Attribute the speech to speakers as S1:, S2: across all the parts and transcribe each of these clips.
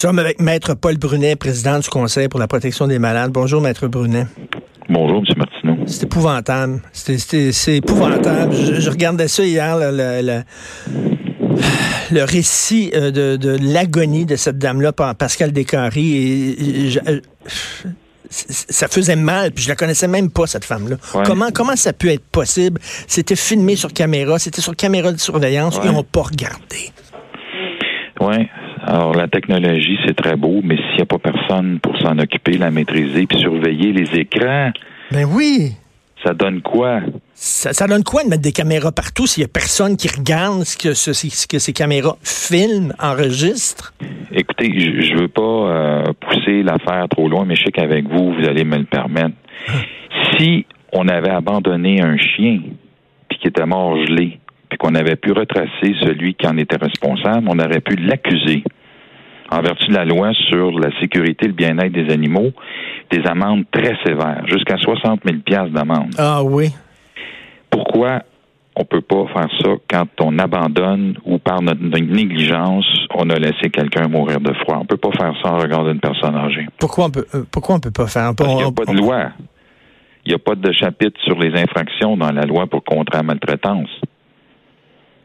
S1: Nous sommes avec Maître Paul Brunet, président du Conseil pour la protection des malades. Bonjour, Maître Brunet.
S2: Bonjour, M. Martineau.
S1: C'est épouvantable. C'est épouvantable. Je, regardais ça hier, le, le, récit euh, de, l'agonie de cette dame-là par Pascal Descaries. Et, euh, ça faisait mal, puis je la connaissais même pas, cette femme-là. Comment, comment ça peut être possible? C'était filmé sur caméra, c'était sur caméra de surveillance, ils n'ont pas regardé.
S2: Oui, alors, la technologie, c'est très beau, mais s'il n'y a pas personne pour s'en occuper, la maîtriser, puis surveiller les écrans.
S1: Ben oui.
S2: Ça donne quoi?
S1: Ça, donne quoi de mettre des caméras partout s'il n'y a personne qui regarde ce que, ce, que ces caméras filment, enregistrent?
S2: Écoutez, je ne veux pas euh, pousser l'affaire trop loin, mais je sais qu'avec vous, vous allez me le permettre. Si on avait abandonné un chien, puis qui était mort gelé, puis qu'on avait pu retracer celui qui en était responsable, on aurait pu l'accuser en vertu de la loi sur la sécurité et le bien-être des animaux, des amendes très sévères, jusqu'à 60 000 d'amende.
S1: Ah oui.
S2: Pourquoi on peut pas faire ça quand on abandonne ou par notre négligence, on a laissé quelqu'un mourir de froid? On peut pas faire ça en regardant une personne âgée.
S1: Pourquoi on peut, euh, pourquoi on peut pas faire?
S2: Parce qu'il n'y a pas de loi. Il n'y a pas de chapitre sur les infractions dans la loi pour contrer la maltraitance.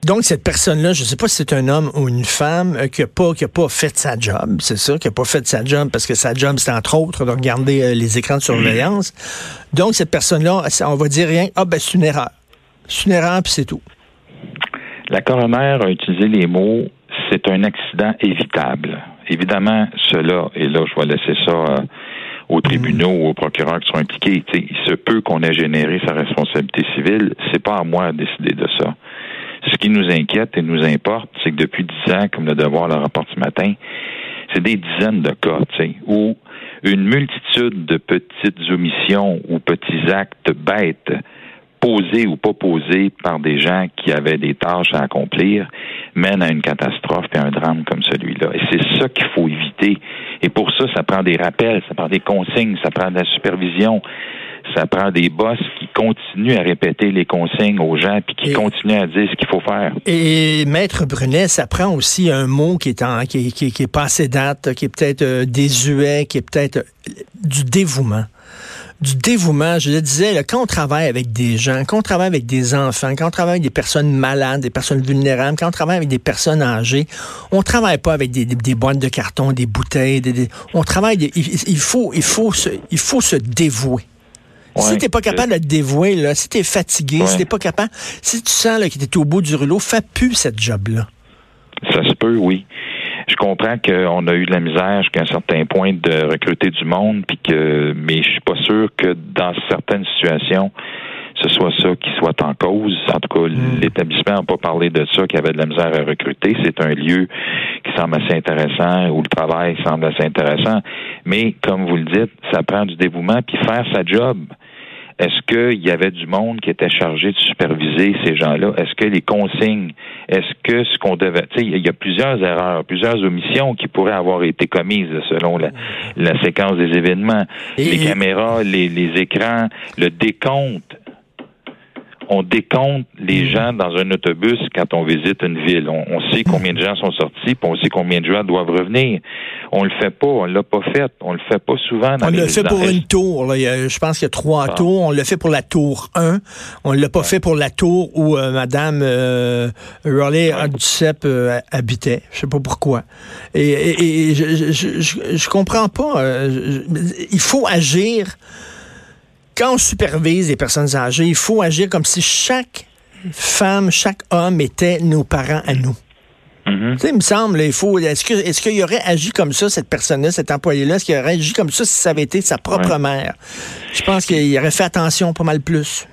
S1: Donc, cette personne-là, je ne sais pas si c'est un homme ou une femme euh, qui n'a pas, pas fait sa job, c'est ça, qui n'a pas fait sa job parce que sa job, c'est entre autres de regarder euh, les écrans de surveillance. Donc, cette personne-là, on va dire rien, ah ben c'est une erreur. C'est une erreur, puis c'est tout.
S2: La coroner a utilisé les mots c'est un accident évitable. Évidemment, cela, et là, je vais laisser ça euh, aux tribunaux ou aux procureurs qui sont impliqués. il se peut qu'on ait généré sa responsabilité civile. C'est pas à moi de décider de ça. Ce qui nous inquiète et nous importe, c'est que depuis dix ans, comme le devoir le rapporte ce matin, c'est des dizaines de cas, où une multitude de petites omissions ou petits actes bêtes posés ou pas posés par des gens qui avaient des tâches à accomplir mènent à une catastrophe et un drame comme celui-là. Et c'est ça qu'il faut éviter. Et pour ça, ça prend des rappels, ça prend des consignes, ça prend de la supervision, ça prend des boss qui continuent à répéter les consignes aux gens puis qui continuent à dire ce qu'il faut faire.
S1: Et Maître Brunet, ça prend aussi un mot qui est en, qui, qui, qui est passé date, qui est peut-être euh, désuet, qui est peut-être euh, du dévouement du dévouement. Je le disais, là, quand on travaille avec des gens, quand on travaille avec des enfants, quand on travaille avec des personnes malades, des personnes vulnérables, quand on travaille avec des personnes âgées, on travaille pas avec des, des, boîtes de carton, des bouteilles. Des, on travaille. il, faut, il faut se, il faut se dévouer. Si t'es pas capable de te dévouer, là, si t'es fatigué, si t'es pas capable, si tu sens là, que t'es au bout du rouleau, fais plus cette job-là.
S2: Ça se peut, oui. Je comprends qu'on a eu de la misère jusqu'à un certain point de recruter du monde, puis que, mais je suis pas sûr que dans certaines situations, ce soit ça qui soit en cause. En tout cas, hmm. l'établissement n'a pas parlé de ça, qu'il y avait de la misère à recruter. C'est un lieu qui semble assez intéressant, où le travail semble assez intéressant. Mais, comme vous le dites, ça prend du dévouement, puis faire sa job. Est-ce qu'il y avait du monde qui était chargé de superviser ces gens-là? Est-ce que les consignes, est-ce que ce qu'on devait... Tu sais, il y a plusieurs erreurs, plusieurs omissions qui pourraient avoir été commises selon la, séquence des événements. les caméras, les, les écrans, le décompte on décompte les hmm. gens dans un autobus quand on visite une ville. On, sait combien de gens sont sortis, puis on sait combien de gens doivent revenir. On le fait pas, on l'a pas fait, on le fait pas souvent. Dans
S1: on le fait pour une tour. je pense qu'il y a trois ah. tours. On le fait pour la tour 1. On l'a pas fait pour la tour où euh, Madame euh, Raleigh euh, habitait. Je sais pas pourquoi. Et, je, je, je, comprends pas. Euh, il faut agir quand on supervise les personnes âgées, il faut agir comme si chaque femme, chaque homme était nos parents à nous. Mm-hmm. Tu sais, il me semble, il faut. Est-ce que est-ce qu'il aurait agi comme ça, cette personne-là, cet employé-là, est-ce qu'il aurait agi comme ça si ça avait été sa propre mère? Je pense qu'il aurait fait attention pas mal plus.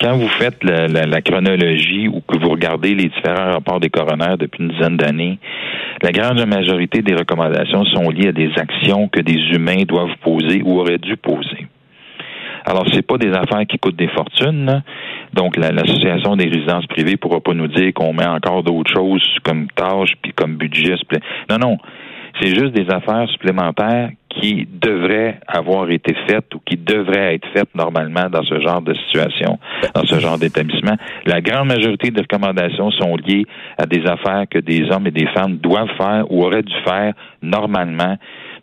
S2: Quand vous faites la, chronologie ou que vous regardez les différents rapports des coronaires depuis une dizaine d'années, la grande majorité des recommandations sont liées à des actions que des humains doivent poser ou auraient dû poser. Alors, c'est pas des affaires qui coûtent des fortunes. Donc, l'association des résidences privées pourra pas nous dire qu'on met encore d'autres choses comme tâches puis comme budget. Non, non. C'est juste des affaires supplémentaires qui devrait avoir été faite ou qui devrait être faite normalement dans ce genre de situation, dans ce genre d'établissement. La grande majorité des recommandations sont liées à des affaires que des hommes et des femmes doivent faire ou auraient dû faire normalement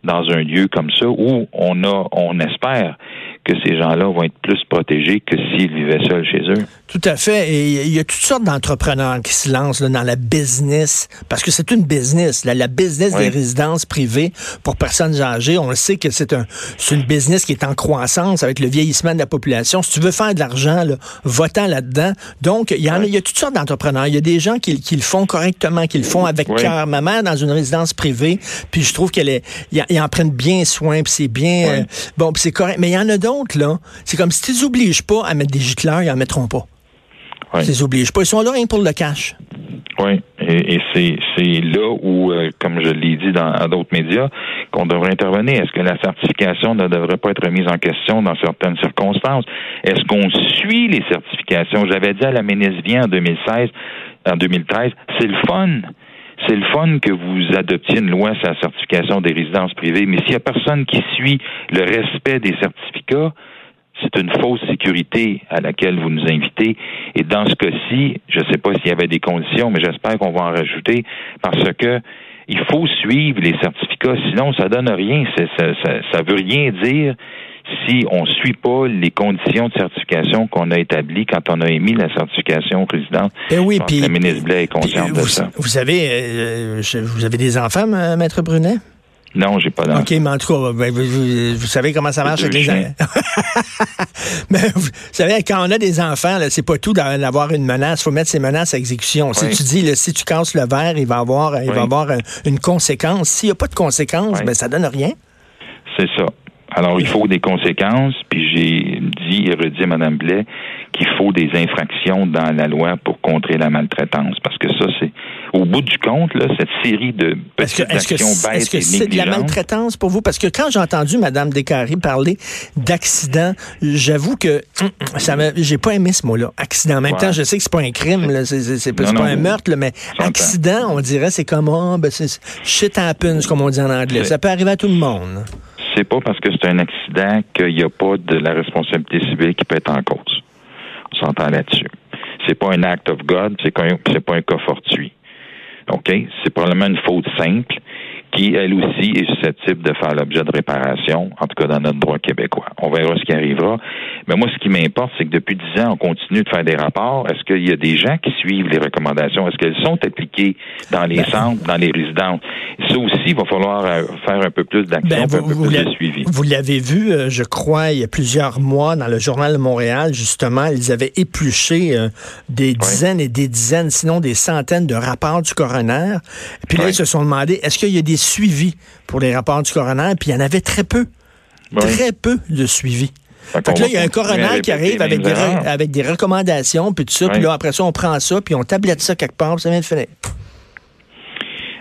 S2: dans un lieu comme ça où on a, on espère que ces gens-là vont être plus protégés que s'ils vivaient seuls chez eux.
S1: Tout à fait. Et il y a toutes sortes d'entrepreneurs qui se lancent dans la business, parce que c'est une business, la business des résidences privées pour personnes âgées. On le sait que c'est un, une business qui est en croissance avec le vieillissement de la population. Si tu veux faire de l'argent, là, votant là-dedans. Donc, il y, en a, il y a toutes sortes d'entrepreneurs. Il y a des gens qui, qui, le font correctement, qui le font avec cœur. Ma mère, dans une résidence privée, puis je trouve qu'elle est, ils en prennent bien soin, puis c'est bien, euh, bon, puis c'est correct. Mais il y en a d'autres là, c'est comme si tu les obliges pas à mettre des gicleurs, ils en mettront pas. Oui. Tu les obliges pas. Ils sont là rien pour le cash.
S2: Oui, et, c'est, là où, euh, comme je l'ai dit dans d'autres médias, qu'on devrait intervenir. Est-ce que la certification ne devrait pas être remise en question dans certaines circonstances? Est-ce qu'on suit les certifications? J'avais dit à la ministre en 2016, en 2013, c'est le fun c'est le fun que vous adoptiez une loi sur la certification des résidences privées, mais s'il n'y a personne qui suit le respect des certificats, c'est une fausse sécurité à laquelle vous nous invitez. Et dans ce cas-ci, je ne sais pas s'il y avait des conditions, mais j'espère qu'on va en rajouter parce que il faut suivre les certificats, sinon ça donne rien. Ça, ça, ça veut rien dire si on ne suit pas les conditions de certification qu'on a établies quand on a émis la certification résidente.
S1: Eh oui, puis
S2: la ministre Blais est consciente de ça.
S1: Vous avez, euh, vous avez des enfants, maître Brunet?
S2: Non, j'ai pas d'enfants. OK,
S1: mais en tout cas, ben, vous, savez comment ça marche avec les enfants. mais vous savez, quand on a des enfants, c'est pas tout d'avoir une menace. Il faut mettre ces menaces à exécution. Si tu dis, si tu casses le verre, il va avoir, il va avoir une conséquence. S'il n'y a pas de conséquence, ben, ça donne rien.
S2: C'est ça. Alors, il faut des conséquences, puis j'ai dit et redit à Mme Blais qu'il faut des infractions dans la loi pour contrer la maltraitance, parce que ça, c'est au bout du compte, là, cette série de petites actions bêtes Est-ce que c'est de
S1: la maltraitance pour vous? Parce que quand j'ai entendu Mme Descaries parler d'accident, j'avoue que hum, ça j'ai pas aimé ce mot-là. Accident. En même temps, je sais que c'est pas un crime, c'est pas, un meurtre, mais accident, on dirait, c'est comme, oh, ben, shit happens, comme on dit en anglais. Ça peut arriver à tout le monde
S2: c'est pas parce que c'est un accident qu'il n'y a pas de la responsabilité civile qui peut être en cause. On s'entend là-dessus. C'est pas un act of God, c'est pas un cas fortuit. OK? C'est probablement une faute simple qui, elle aussi, est susceptible de faire l'objet de réparation, en tout cas dans notre droit québécois. On verra ce qui arrivera. Mais moi, ce qui m'importe, c'est que depuis dix ans, on continue de faire des rapports. Est-ce qu'il y a des gens qui suivent les recommandations? Est-ce qu'elles sont appliquées dans les ben, centres, dans les résidences? Ça aussi, il va falloir euh, faire un peu plus d'action, ben, un peu plus de suivi.
S1: Vous l'avez vu, euh, je crois, il y a plusieurs mois, dans le Journal de Montréal, justement, ils avaient épluché euh, des dizaines et des dizaines, sinon des centaines de rapports du coroner. Puis là, ils se sont demandé, est-ce qu'il y a des suivi pour les rapports du coroner, puis il y en avait très peu. Très peu de suivi. Fait que là, il y a un coroner qui arrive avec des, avec des recommandations, puis tout ça, puis là, après ça, on prend ça, puis on tablette ça quelque part, puis ça vient de finir.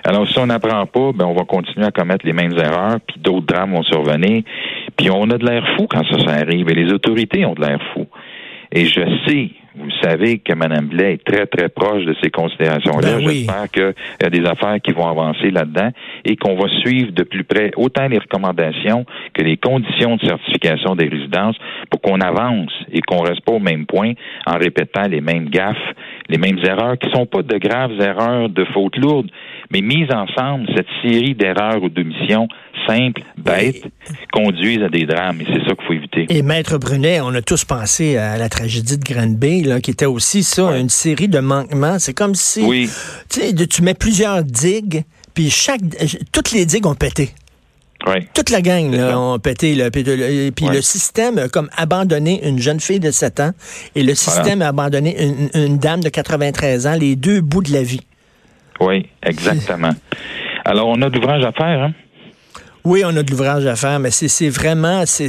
S2: Alors, si on n'apprend pas, ben, on va continuer à commettre les mêmes erreurs, puis d'autres drames vont survenir. Puis on a de l'air fou quand ça, ça arrive, et les autorités ont de l'air fou. Et je sais, vous savez que Mme Blais est très, très proche de ces considérations-là. Ben J'espère qu'il y a des affaires qui vont avancer là-dedans et qu'on va suivre de plus près autant les recommandations que les conditions de certification des résidences pour qu'on avance et qu'on reste pas au même point en répétant les mêmes gaffes, les mêmes erreurs qui sont pas de graves erreurs de fautes lourdes, mais mises ensemble, cette série d'erreurs ou d'omissions simples, bêtes, conduisent à des drames et c'est ça qu'il faut éviter.
S1: Et Maître Brunet, on a tous pensé à la tragédie de Granby, là, qui était aussi ça, une série de manquements. C'est comme si oui. tu mets plusieurs digues, puis chaque toutes les digues ont pété. Toute la gang là, ont pété. Là, puis, le système a comme abandonné une jeune fille de 7 ans et le système a abandonné une, dame de 93 ans, les deux bouts de la vie.
S2: Oui, exactement. Alors, on a de l'ouvrage à faire, hein?
S1: Oui, on a de l'ouvrage à faire, mais c'est vraiment, c'est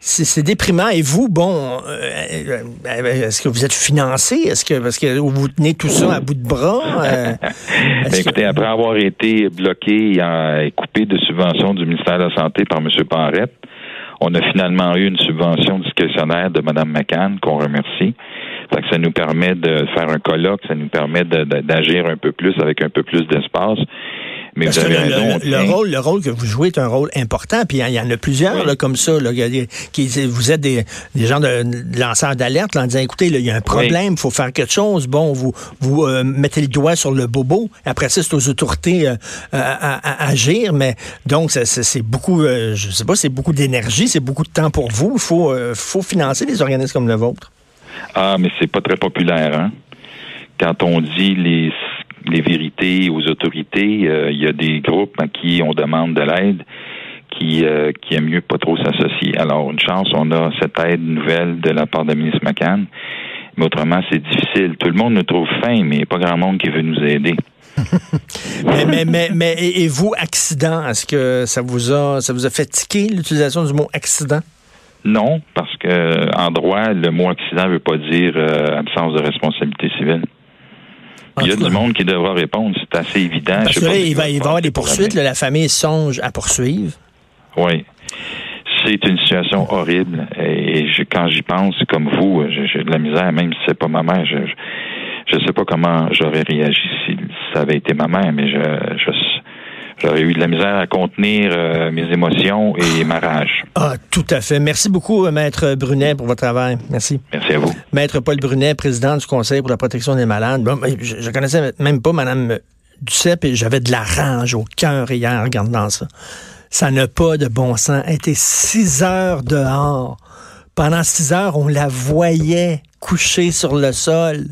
S1: c'est déprimant. Et vous, bon, euh, euh, est-ce que vous êtes financé? Est-ce que parce que vous tenez tout ça à bout de bras? Euh,
S2: écoutez, après avoir été bloqué et coupé de subventions du ministère de la Santé par M. Parrette, on a finalement eu une subvention discrétionnaire de Mme McCann, qu'on remercie. Ça, que ça nous permet de faire un colloque, ça nous permet d'agir un peu plus avec un peu plus d'espace. Mais vous avez
S1: le, rôle, le rôle que vous jouez est un rôle important, puis il y, en a plusieurs là, comme ça. Là, qui, vous êtes des, des gens de, lanceurs d'alerte en disant, écoutez, il y a un problème, il faut faire quelque chose. Bon, vous, vous euh, mettez le doigt sur le bobo. Après ça, c'est aux autorités euh, à, à, agir. Mais donc, c'est beaucoup, euh, je sais pas, c'est beaucoup d'énergie, c'est beaucoup de temps pour vous. Il faut, faut financer des organismes comme le vôtre.
S2: Ah, mais c'est pas très populaire, hein? Quand on dit les, les vérités aux autorités, euh, il y a des groupes à qui on demande de l'aide qui, euh, qui aiment mieux pas trop s'associer. Alors, une chance, on a cette aide nouvelle de la part de la ministre McCann. Mais autrement, c'est difficile. Tout le monde nous trouve fin, mais il n'y a pas grand monde qui veut nous aider.
S1: mais, mais, mais, mais, et vous, accident, est-ce que ça vous a ça vous a fatigué l'utilisation du mot accident?
S2: Non, parce que en droit, le mot accident ne veut pas dire euh, absence de responsabilité civile. Il y a du monde qui devra répondre, c'est assez évident.
S1: Parce il va y avoir des poursuites, la famille songe à poursuivre.
S2: Oui. C'est une situation horrible. Et quand j'y pense, comme vous, j'ai de la misère, même si c'est pas ma mère, je ne sais pas comment j'aurais réagi si ça avait été ma mère, mais je, je J'aurais eu de la misère à contenir euh, mes émotions et ma rage.
S1: Ah, tout à fait. Merci beaucoup, euh, Maître Brunet, pour votre travail. Merci.
S2: Merci à vous.
S1: Maître Paul Brunet, président du Conseil pour la protection des malades. Bon, je, ne connaissais même pas Mme Duceppe et j'avais de la rage au cœur hier en regardant ça. Ça n'a pas de bon sens. Elle était six heures dehors. Pendant six heures, on la voyait coucher sur le sol.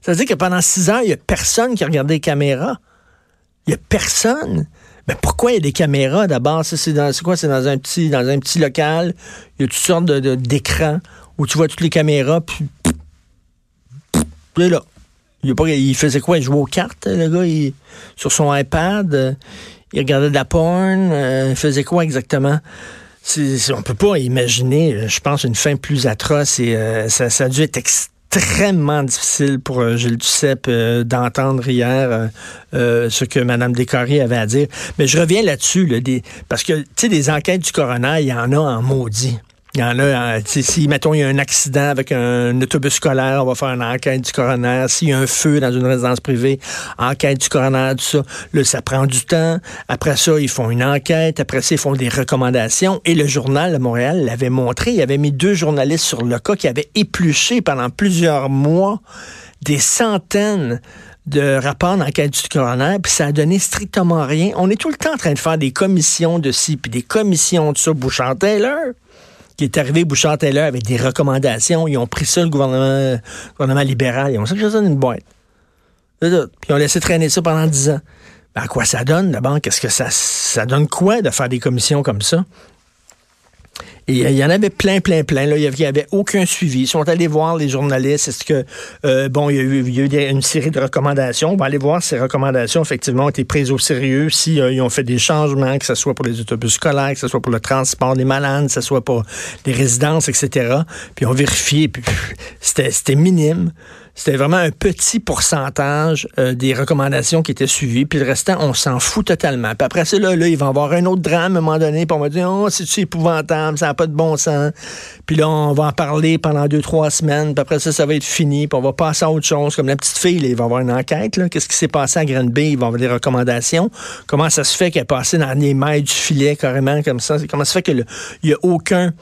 S1: Ça veut dire que pendant six heures, il n'y a personne qui regardait les caméras. Il n'y a personne. Mais pourquoi il y a des caméras d'abord? C'est quoi? C'est dans un petit dans un petit local. Il y a toutes sortes d'écrans où tu vois toutes les caméras, puis. là. Il, il, faisait quoi? Il jouait aux cartes, le gars, sur son iPad. il regardait de la porn. Euh, il faisait quoi exactement? on peut pas imaginer, je pense, une fin plus atroce euh, ça, ça, a dû être extrêmement extrêmement difficile pour euh, Gilles Duceppe euh, d'entendre hier euh, ce que Mme Descarrés avait à dire. Mais je reviens là-dessus, parce que, tu sais, des enquêtes du coroner, il y en a en maudit. Il y en a, si, mettons, il y a un accident avec un, autobus scolaire, on va faire une enquête du coroner. S'il y a un feu dans une résidence privée, enquête du coroner, tout ça. Là, ça prend du temps. Après ça, ils font une enquête. Après ça, ils font des recommandations. Et le journal de Montréal l'avait montré. Il avait mis deux journalistes sur le cas qui avaient épluché pendant plusieurs mois des centaines de rapports d'enquête du coroner, puis ça a donné strictement rien. On est tout le temps en train de faire des commissions de ci, puis des commissions de ça. Bouchard-Taylor, qui est arrivé Bouchard-Taylor avec des recommandations. Ils ont pris ça, le gouvernement, gouvernement libéral. Ils ont ça dans une boîte. Puis ils ont laissé traîner ça pendant dix ans. Ben, à quoi ça donne, d'abord? Qu'est-ce que ça, ça donne quoi de faire des commissions comme ça? Et il y en avait plein, plein, plein. Là. Il n'y avait aucun suivi. Ils sont allés voir les journalistes. Est-ce que, euh, bon, il y a eu, y a eu une série de recommandations. On va aller voir si ces recommandations, effectivement, ont été prises au sérieux, s'ils euh, ont fait des changements, que ce soit pour les autobus scolaires, que ce soit pour le transport des malades, que ce soit pour les résidences, etc. Puis on vérifié, puis c'était minime. C'était vraiment un petit pourcentage euh, des recommandations qui étaient suivies, puis le restant, on s'en fout totalement. Puis après ça, là, là, il va y avoir un autre drame à un moment donné, puis on va dire, oh, c'est épouvantable, ça n'a pas de bon sens? Puis là, on va en parler pendant deux, trois semaines, puis après ça, ça va être fini, puis on va passer à autre chose. Comme la petite fille, il va y avoir une enquête, qu'est-ce qui s'est passé à Granby, il va y avoir des recommandations. Comment ça se fait qu'elle est passée dans les mailles du filet, carrément, comme ça? Comment ça se fait qu'il n'y a aucun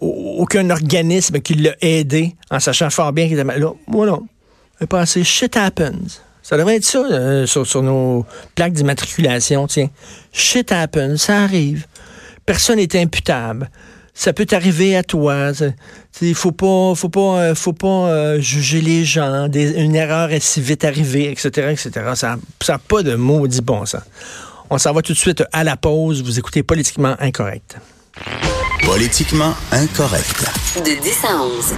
S1: aucun organisme qui l'a aidé en sachant fort bien qu'il était. Là, voilà. Pensez, shit happens. Ça devrait être ça euh, sur, nos plaques d'immatriculation, tiens. Shit happens, ça arrive. Personne n'est imputable. Ça peut t'arriver à toi. Il faut pas, faut pas, euh, faut pas euh, juger les gens. une erreur est si vite arrivée, etc., etc. Ça n'a pas de maudit bon sens. On s'en va tout de suite à la pause. Vous écoutez Politiquement Incorrect.
S3: Politiquement incorrect. De 10 à 11.